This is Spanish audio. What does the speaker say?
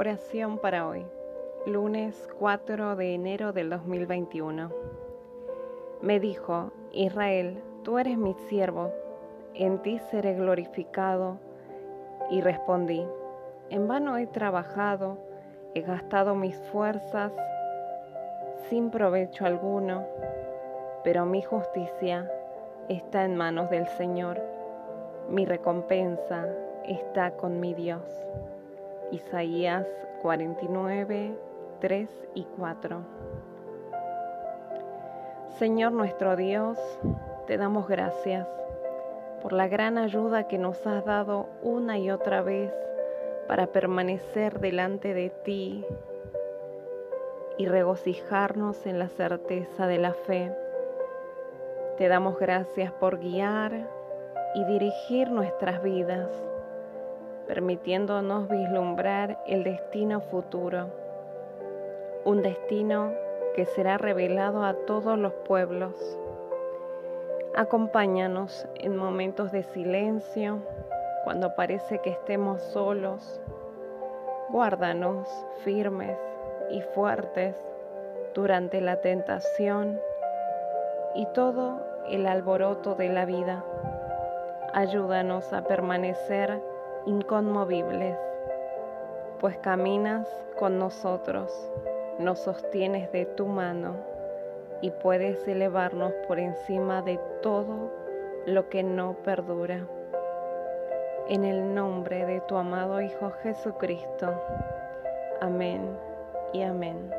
Oración para hoy, lunes 4 de enero del 2021. Me dijo, Israel, tú eres mi siervo, en ti seré glorificado. Y respondí, en vano he trabajado, he gastado mis fuerzas sin provecho alguno, pero mi justicia está en manos del Señor, mi recompensa está con mi Dios. Isaías 49, 3 y 4. Señor nuestro Dios, te damos gracias por la gran ayuda que nos has dado una y otra vez para permanecer delante de ti y regocijarnos en la certeza de la fe. Te damos gracias por guiar y dirigir nuestras vidas permitiéndonos vislumbrar el destino futuro, un destino que será revelado a todos los pueblos. Acompáñanos en momentos de silencio, cuando parece que estemos solos. Guárdanos firmes y fuertes durante la tentación y todo el alboroto de la vida. Ayúdanos a permanecer inconmovibles, pues caminas con nosotros, nos sostienes de tu mano y puedes elevarnos por encima de todo lo que no perdura. En el nombre de tu amado Hijo Jesucristo. Amén y amén.